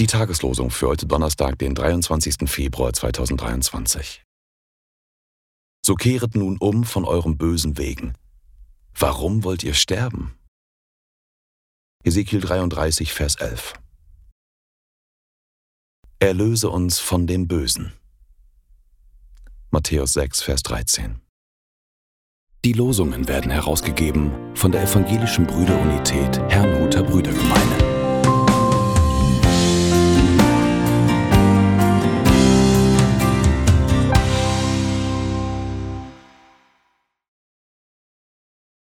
Die Tageslosung für heute Donnerstag, den 23. Februar 2023. So kehret nun um von eurem bösen Wegen. Warum wollt ihr sterben? Ezekiel 33, Vers 11. Erlöse uns von dem Bösen. Matthäus 6, Vers 13. Die Losungen werden herausgegeben von der Evangelischen Brüderunität Herrnhuter Brüdergemeine.